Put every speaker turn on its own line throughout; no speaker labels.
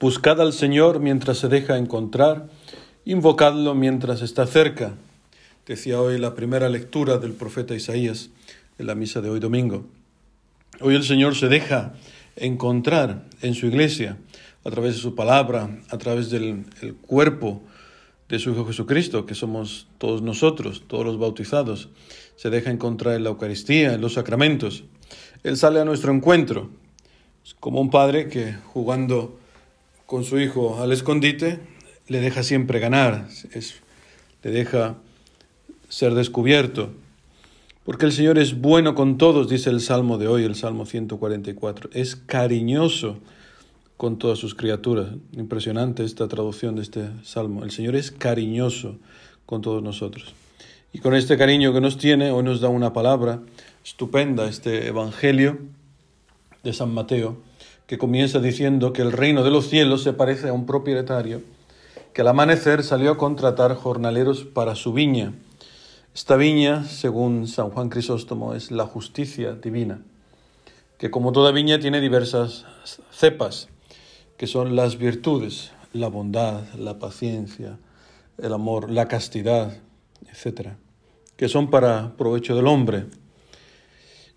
Buscad al Señor mientras se deja encontrar, invocadlo mientras está cerca. Decía hoy la primera lectura del profeta Isaías en la misa de hoy domingo. Hoy el Señor se deja encontrar en su iglesia a través de su palabra, a través del cuerpo de su Hijo Jesucristo, que somos todos nosotros, todos los bautizados. Se deja encontrar en la Eucaristía, en los sacramentos. Él sale a nuestro encuentro, como un padre que jugando con su hijo al escondite, le deja siempre ganar, le deja ser descubierto. Porque el Señor es bueno con todos, dice el Salmo de hoy, el Salmo 144. Es cariñoso con todas sus criaturas. Impresionante esta traducción de este Salmo. El Señor es cariñoso con todos nosotros. Y con este cariño que nos tiene, hoy nos da una palabra estupenda, este Evangelio de San Mateo, que comienza diciendo que el reino de los cielos se parece a un propietario que al amanecer salió a contratar jornaleros para su viña. Esta viña, según San Juan Crisóstomo, es la justicia divina, que como toda viña tiene diversas cepas, que son las virtudes, la bondad, la paciencia, el amor, la castidad, etc., que son para provecho del hombre.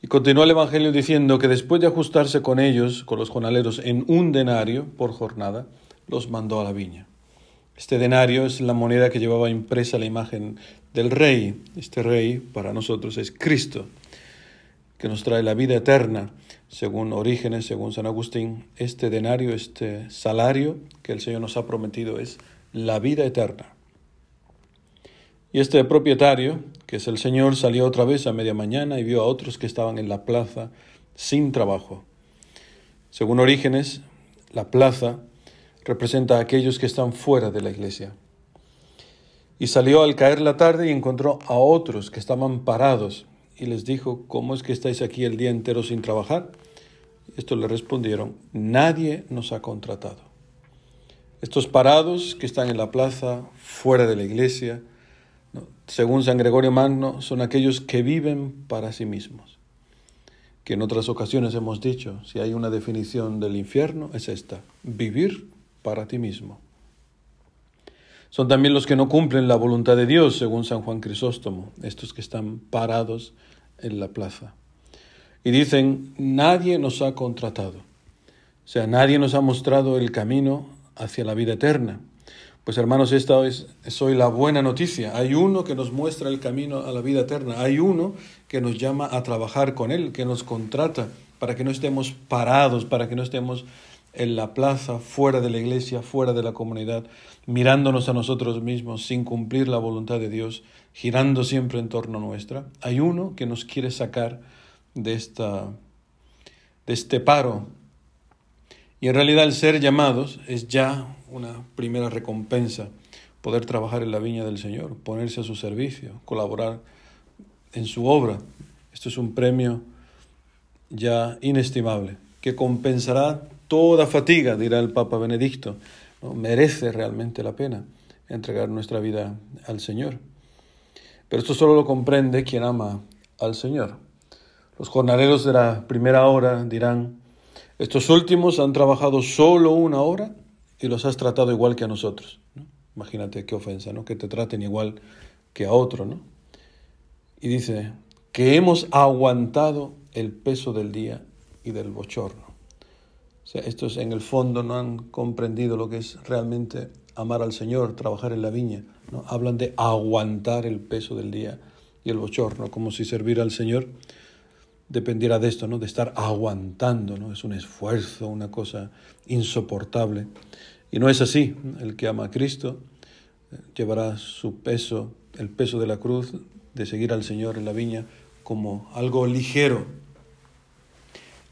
Y continúa el Evangelio diciendo que después de ajustarse con ellos, con los jornaleros, en un denario por jornada, los mandó a la viña. Este denario es la moneda que llevaba impresa la imagen del rey. Este rey para nosotros es Cristo, que nos trae la vida eterna, según Orígenes, según San Agustín. Este denario, este salario que el Señor nos ha prometido es la vida eterna. Y este propietario, que es el Señor, salió otra vez a media mañana y vio a otros que estaban en la plaza sin trabajo. Según Orígenes, la plaza representa a aquellos que están fuera de la iglesia. Y salió al caer la tarde y encontró a otros que estaban parados y les dijo, ¿cómo es que estáis aquí el día entero sin trabajar? Esto le respondieron, nadie nos ha contratado. Estos parados que están en la plaza, fuera de la iglesia, según San Gregorio Magno, son aquellos que viven para sí mismos. Que en otras ocasiones hemos dicho, si hay una definición del infierno, es esta, vivir para ti mismo. Son también los que no cumplen la voluntad de Dios, según San Juan Crisóstomo, estos que están parados en la plaza. Y dicen, nadie nos ha contratado. O sea, nadie nos ha mostrado el camino hacia la vida eterna. Pues hermanos, esta es, hoy la buena noticia. Hay uno que nos muestra el camino a la vida eterna. Hay uno que nos llama a trabajar con Él, que nos contrata para que no estemos parados, para que no estemos en la plaza, fuera de la iglesia, fuera de la comunidad, mirándonos a nosotros mismos sin cumplir la voluntad de Dios, girando siempre en torno a nuestra. Hay uno que nos quiere sacar de, esta, de este paro. Y en realidad el ser llamados es ya una primera recompensa, poder trabajar en la viña del Señor, ponerse a su servicio, colaborar en su obra. Esto es un premio ya inestimable, que compensará toda fatiga, dirá el Papa Benedicto. Merece realmente la pena entregar nuestra vida al Señor. Pero esto solo lo comprende quien ama al Señor. Los jornaleros de la primera hora dirán, estos últimos han trabajado solo una hora y los has tratado igual que a nosotros. Imagínate qué ofensa, ¿no? Que te traten igual que a otro, ¿no? Y dice que hemos aguantado el peso del día y del bochorno. O estos en el fondo no han comprendido lo que es realmente amar al Señor, trabajar en la viña. ¿no? Hablan de aguantar el peso del día y el bochorno, como si servir al Señor dependiera de esto, ¿no? de estar aguantando. ¿no? Es un esfuerzo, una cosa insoportable. Y no es así. El que ama a Cristo eh, llevará su peso, el peso de la cruz, de seguir al Señor en la viña, como algo ligero.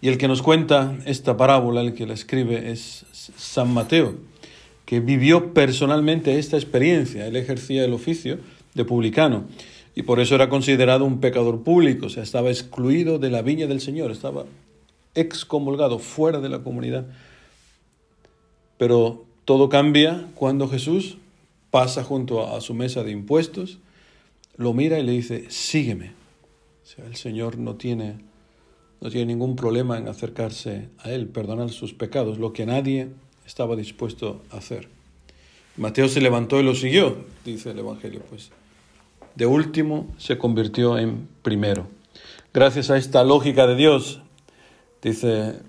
Y el que nos cuenta esta parábola, el que la escribe, es San Mateo, que vivió personalmente esta experiencia. Él ejercía el oficio de publicano y por eso era considerado un pecador público, o sea, estaba excluido de la viña del Señor, estaba excomulgado, fuera de la comunidad. Pero todo cambia cuando Jesús pasa junto a su mesa de impuestos, lo mira y le dice, sígueme. O sea, el Señor no tiene, no tiene ningún problema en acercarse a Él, perdonar sus pecados, lo que nadie estaba dispuesto a hacer. Mateo se levantó y lo siguió, dice el Evangelio, pues. De último se convirtió en primero. Gracias a esta lógica de Dios, dice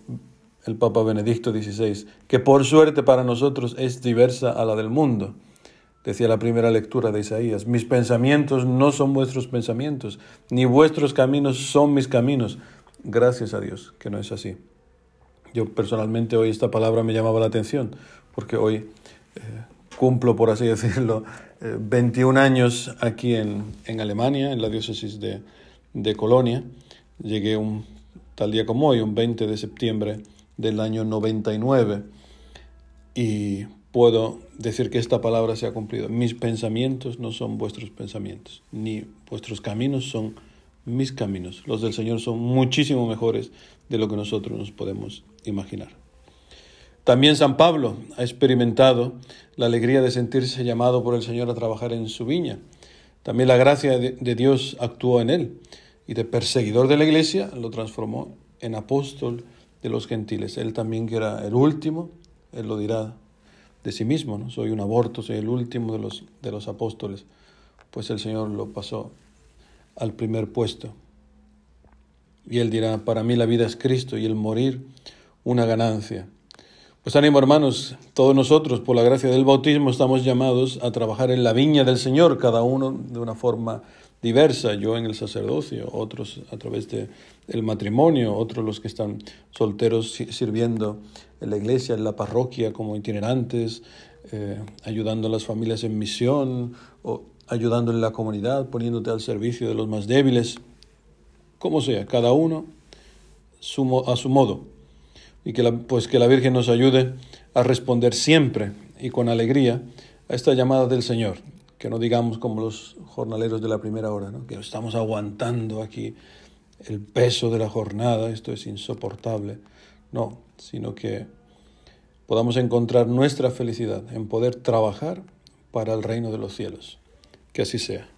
el Papa Benedicto XVI, que por suerte para nosotros es diversa a la del mundo. Decía la primera lectura de Isaías, mis pensamientos no son vuestros pensamientos, ni vuestros caminos son mis caminos. Gracias a Dios que no es así. Yo personalmente hoy esta palabra me llamaba la atención, porque hoy eh, cumplo, por así decirlo, 21 eh, años aquí en, en, Alemania, en la diócesis de, de Colonia. Llegué un tal día como hoy, un 20 de septiembre del año 99, y puedo decir que esta palabra se ha cumplido. Mis pensamientos no son vuestros pensamientos, ni vuestros caminos son mis caminos. Los del Señor son muchísimo mejores de lo que nosotros nos podemos imaginar. También San Pablo ha experimentado la alegría de sentirse llamado por el Señor a trabajar en su viña. También la gracia de Dios actuó en él y de perseguidor de la iglesia lo transformó en apóstol de los gentiles. Él también que era el último, él lo dirá de sí mismo, ¿no? soy un aborto, soy el último de los, de los apóstoles, pues el Señor lo pasó al primer puesto. Y él dirá, para mí la vida es Cristo y el morir una ganancia. Pues ánimo hermanos, todos nosotros por la gracia del bautismo estamos llamados a trabajar en la viña del Señor, cada uno de una forma diversa, yo en el sacerdocio, otros a través del el matrimonio, otros los que están solteros sirviendo en la iglesia, en la parroquia como itinerantes, eh, ayudando a las familias en misión o ayudando en la comunidad, poniéndote al servicio de los más débiles, como sea, cada uno a su modo. Y que la, pues que la Virgen nos ayude a responder siempre y con alegría a esta llamada del Señor, que no digamos como los jornaleros de la primera hora, ¿no? que estamos aguantando aquí el peso de la jornada, esto es insoportable. No, sino que podamos encontrar nuestra felicidad en poder trabajar para el reino de los cielos. Que así sea.